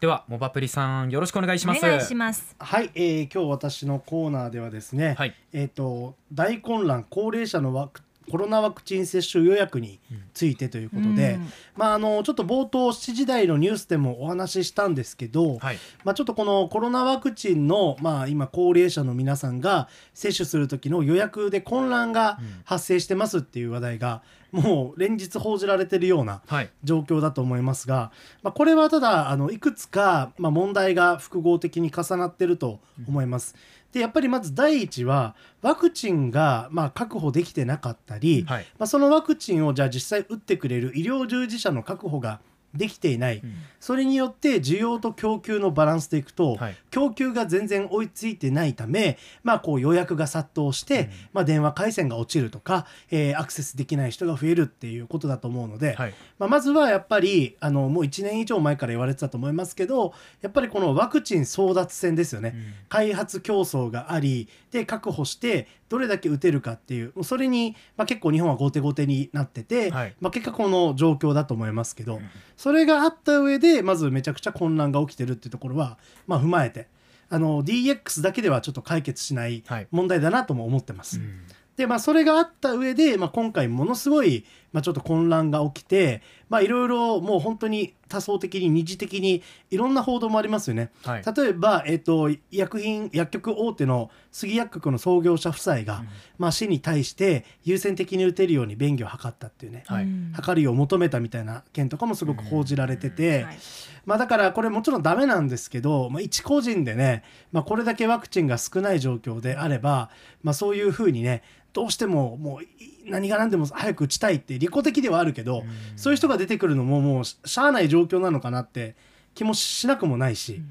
ではモバプリさんよろしくお願いします。お願いします。はい、えー今日私のコーナーではですね、はい。えっ、と大混乱高齢者のワクコロナワクチン接種予約についてということで、うん。まああのちょっと冒頭7時台のニュースでもお話ししたんですけど、はい。まあ、ちょっとこのコロナワクチンの、まあ、今高齢者の皆さんが接種する時の予約で混乱が発生してますっていう話題がもう連日報じられてるようなはい。状況だと思いますが、まあ、これはただあのいくつか、まあ、問題が複合的に重なってると思います。でやっぱりまず第一はワクチンがまあ確保できてなかったり、はい。まあ、そのワクチンをじゃあ実際打ってくれる医療従事者の確保ができていない、それによって需要と供給のバランスでいくと、はい。供給が全然追いついてないため、まあ、こう予約が殺到して、まあ、電話回線が落ちるとか、えーアクセスできない人が増えるっていうことだと思うので、はい。まあ、まずはやっぱりあのもう1年以上前から言われてたと思いますけどやっぱりこのワクチン争奪戦ですよね、開発競争がありで確保してどれだけ打てるかっていうそれに、まあ、結構日本は後手後手になってて、はい。まあ、結果この状況だと思いますけど、それがあった上でまずめちゃくちゃ混乱が起きてるっていうところは、まあ、踏まえてあの DX だけではちょっと解決しないはい。問題だなとも思ってます。うん。でまあそれがあった上で、まあ、今回ものすごい、まあ、ちょっと混乱が起きてまあいろいろもう本当に多層的に二次的にいろんな報道もありますよね。はい。例えば、えっと薬品薬局大手の杉薬局の創業者夫妻が、まあ、市に対して優先的に打てるように便宜を図ったっていうね、はい。うん図るよう求めたみたいな件とかもすごく報じられてて、はい。まあ、だからこれもちろんダメなんですけど、まあ、一個人でね、まあ、これだけワクチンが少ない状況であれば、まあ、そういうふうにねどうしてももうい何が何でも早く打ちたいって利己的ではあるけど、そういう人が出てくるのももうししゃあない状況なのかなって気もしなくもないし、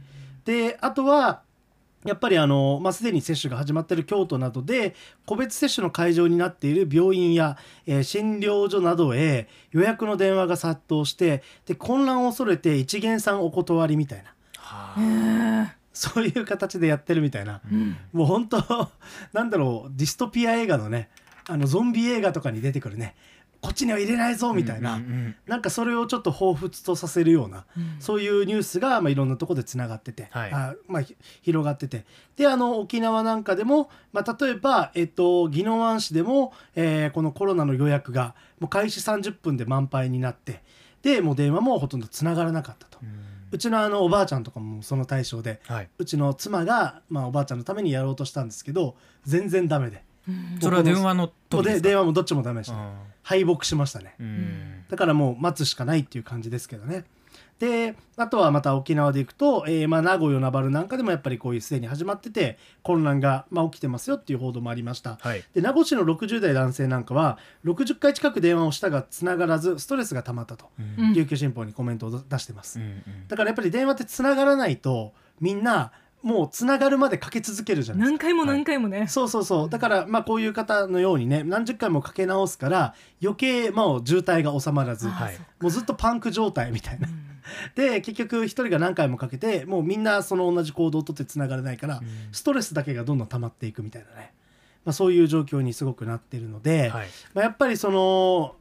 であとはやっぱりあの、まあ、すでに接種が始まっている京都などで個別接種の会場になっている病院や、えー診療所などへ予約の電話が殺到してで混乱を恐れて一元さんお断りみたいな。はえー そういう形でやってるみたいな、うん。もう本当なんだろうディストピア映画のねあのゾンビ映画とかに出てくるねこっちには入れないぞみたいな、うんうん。うんなんかそれをちょっと彷彿とさせるような、そういうニュースが、まあ、いろんなところでつながってて、はい。あまあ、ひ広がってて。であの沖縄なんかでも、まあ、例えば、えっと、宜野湾市でも、えーこのコロナの予約がもう開始30分で満杯になってでもう電話もほとんどつながらなかったと。うちのあのおばあちゃんとかもその対象ではい。うちの妻が、まあ、おばあちゃんのためにやろうとしたんですけど全然ダメでそれは電話の時ですか？電話もどっちもダメでした、ね、あ敗北しましたね。だからもう待つしかないっていう感じですけどね。であとはまた沖縄で行くと、えーまあ、名護与那原なんかでもやっぱりこういうすでに始まってて混乱が、まあ、起きてますよっていう報道もありました。はい。で名護市の60代男性なんかは60回近く電話をしたがつながらずストレスが溜まったと、うん。琉球新報にコメントを出してます、うんうん。だからやっぱり電話ってつながらないとみんなもうつながるまでかけ続けるじゃないですか。何回も何回もね、そうそうそう。だからまあこういう方のようにね何十回もかけ直すから余計もう渋滞が収まらず、はい。もうずっとパンク状態みたいな。で結局一人が何回もかけてもうみんなその同じ行動をとってつながれないから、ストレスだけがどんどん溜まっていくみたいなね、まあ、そういう状況にすごくなっているので、はい。まあ、やっぱりその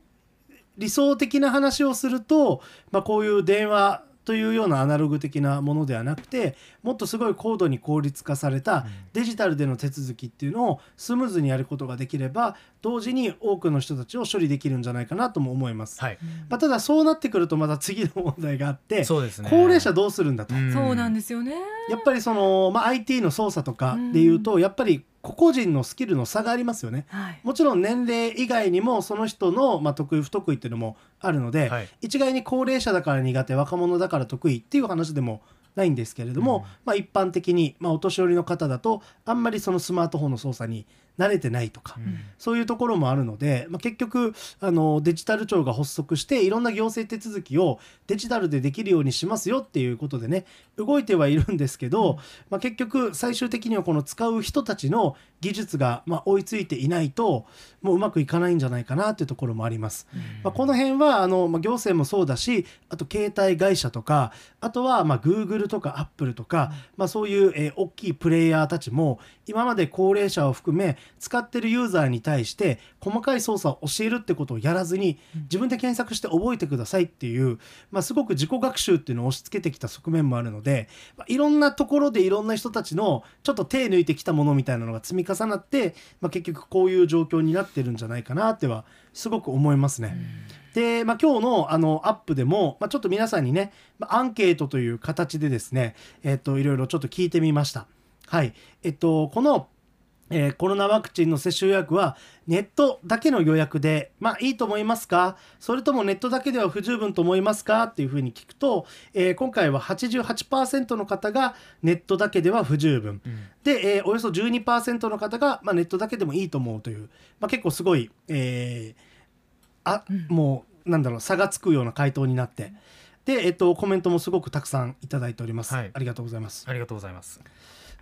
理想的な話をすると、まあ、こういう電話というようなアナログ的なものではなくてもっとすごい高度に効率化されたデジタルでの手続きっていうのをスムーズにやることができれば同時に多くの人たちを処理できるんじゃないかなとも思います。はい。まあ、ただそうなってくるとまた次の問題があってそうですね。高齢者どうするんだと。んそうなんですよね。やっぱりその、まあ、IT の操作とかでいうと、やっぱり個々人のスキルの差がありますよね。はい。もちろん年齢以外にもその人の、まあ、得意不得意っていうのもあるので、はい。一概に高齢者だから苦手若者だから得意っていう話でもないんですけれども、まあ、一般的に、まあ、お年寄りの方だとあんまりそのスマートフォンの操作に慣れてないとか、そういうところもあるので、まあ、結局あのデジタル庁が発足していろんな行政手続きをデジタルでできるようにしますよっていうことでね動いてはいるんですけど、まあ、結局最終的にはこの使う人たちの技術がまあ追いついていないともううまくいかないんじゃないかなっていうところもあります。まあ、この辺はあの、まあ、行政もそうだしあと携帯会社とかあとはまあ Google とか Apple とか、まあ、そういう、えー大きいプレイヤーたちも今まで高齢者を含め使ってるユーザーに対して細かい操作を教えるってことをやらずに自分で検索して覚えてくださいっていう、まあ、すごく自己学習っていうのを押し付けてきた側面もあるので、まあ、いろんなところでいろんな人たちのちょっと手抜いてきたものみたいなのが積み重なって、まあ、結局こういう状況になってるんじゃないかなってはすごく思いますね。で、まあ、今日のあのアップでも、まあ、ちょっと皆さんにね、まあ、アンケートという形でですね、えっといろいろちょっと聞いてみました。はい。えっと、この、えーコロナワクチンの接種予約はネットだけの予約で、まあいいと思いますか？それともネットだけでは不十分と思いますか？っていうふうに聞くと、えー今回は88%の方がネットだけでは不十分。で、えーおよそ12%の方が、まあ、ネットだけでもいいと思うという、まあ、結構すごい、えーあ、もうなんだろう差がつくような回答になって。で、えっと、コメントもすごくたくさんいただいております、はい。ありがとうございます。ありがとうございます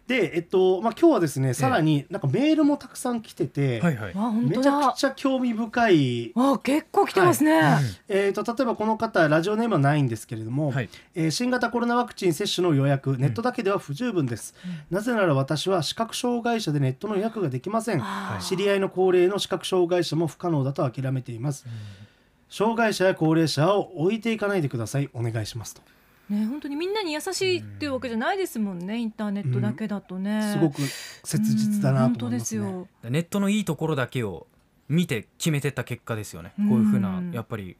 でえっとまあ今日はですねさらになんかメールもたくさん来てて、はいはい。めちゃくちゃ興味深い。わ結構来てますね、えー、と例えばこの方ラジオネームはないんですけれども、はい。えー新型コロナワクチン接種の予約ネットだけでは不十分です、なぜなら私は視覚障害者でネットの予約ができません。知り合いの高齢の視覚障害者も不可能だと諦めています、障害者や高齢者を置いていかないでください。お願いしますと、ね本当にみんなに優しいっていうわけじゃないですもんねインターネットだけだとね、すごく切実だなと思いますね。うん本当ですよ。ネットのいいところだけを見て決めてった結果ですよね。うん。こういうふうなやっぱり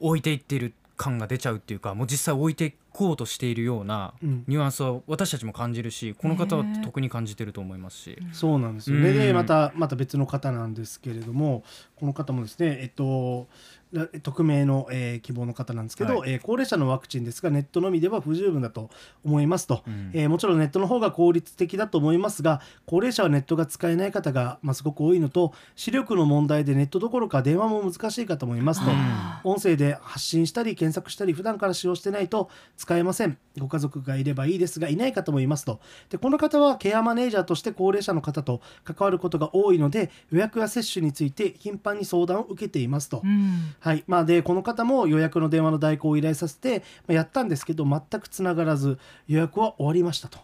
置いていっている感が出ちゃうっていうかもう実際置いていこうとしているようなうん。ニュアンスは私たちも感じるしこの方はね。特に感じてると思いますし、そうなんですよ。ね。うん。でまたまた別の方なんですけれどもこの方もですねえっとら匿名の、えー希望の方なんですけど、はえー高齢者のワクチンですがネットのみでは不十分だと思いますと、うん。えーもちろんネットの方が効率的だと思いますが高齢者はネットが使えない方が、まあ、すごく多いのと視力の問題でネットどころか電話も難しいかと思いますと。あ音声で発信したり検索したり普段から使用してないと使えません。ご家族がいればいいですがいない方もいますと。でこの方はケアマネージャーとして高齢者の方と関わることが多いので予約や接種について頻繁に相談を受けていますと、うんはい。まあ、でこの方も予約の電話の代行を依頼させて、まあ、やったんですけど全くつながらず予約は終わりましたと。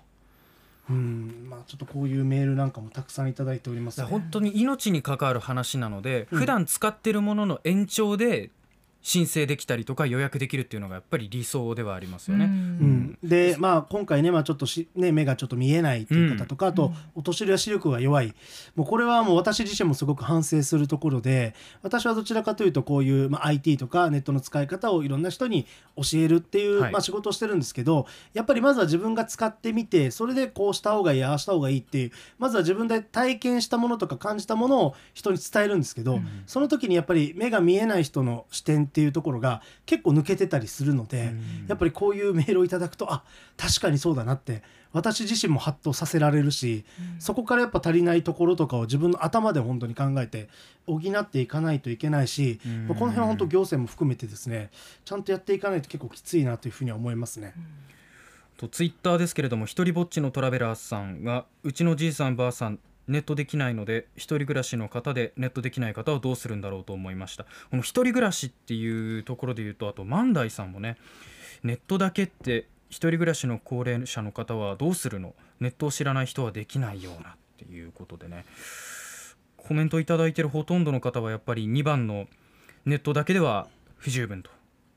うん。まあ、ちょっとこういうメールなんかもたくさんいただいております、だから本当に命に関わる話なので、うん。普段使ってるものの延長で申請できたりとか予約できるっていうのがやっぱり理想ではありますよね。うん。うん、でまあ今回ね、まあ、ちょっとし、ね、目がちょっと見えないっていう方とか、あとお年寄りは視力が弱い。もうこれはもう私自身もすごく反省するところで私はどちらかというとこういう、まあ、IT とかネットの使い方をいろんな人に教えるっていう、はい。まあ、仕事をしてるんですけどやっぱりまずは自分が使ってみてそれでこうした方がいいああした方がいいっていうまずは自分で体験したものとか感じたものを人に伝えるんですけど、その時にやっぱり目が見えない人の視点っていうところが結構抜けてたりするので、やっぱりこういうメールをいただくとあ確かにそうだなって私自身もハッとさせられるし、そこからやっぱ足りないところとかを自分の頭で本当に考えて補っていかないといけないし、うん。まあこの辺は本当行政も含めてですねちゃんとやっていかないと結構きついなというふうには思いますね。とツイッターですけれども一人ぼっちのトラベラーさんがうちのじいさんばあさんネットできないので一人暮らしの方でネットできない方はどうするんだろうと思いました。この一人暮らしっていうところで言うとあと万代さんもねネットだけって一人暮らしの高齢者の方はどうするの？ネットを知らない人はできないようなっていうことでね。コメントいただいてるほとんどの方はやっぱり2番のネットだけでは不十分と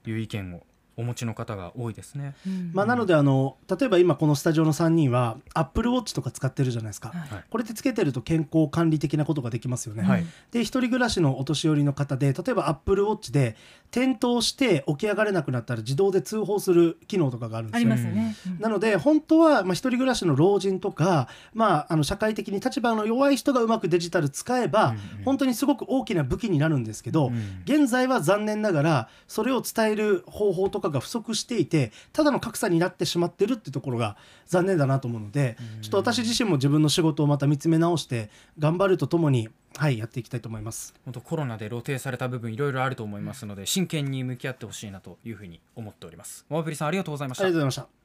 いう意見をお持ちの方が多いですね。うんまあ、なのであの例えば今このスタジオの3人は Apple Watch とか使ってるじゃないですか、はいこれでつけてると健康管理的なことができますよね。はいで一人暮らしのお年寄りの方で例えば Apple Watch で転倒して起き上がれなくなったら自動で通報する機能とかがあるんでありすよ。ますよね。うんなので本当はまあ一人暮らしの老人とか、まあ、あの社会的に立場の弱い人がうまくデジタル使えば、本当にすごく大きな武器になるんですけど、うん現在は残念ながらそれを伝える方法とかが不足していてただの格差になってしまってるってところが残念だなと思うので、ちょっと私自身も自分の仕事をまた見つめ直して頑張るとともに、はい、やっていきたいと思います。本当コロナで露呈された部分いろいろあると思いますので真剣に向き合ってほしいなというふうに思っております。ワープリさんありがとうございましたありがとうございました。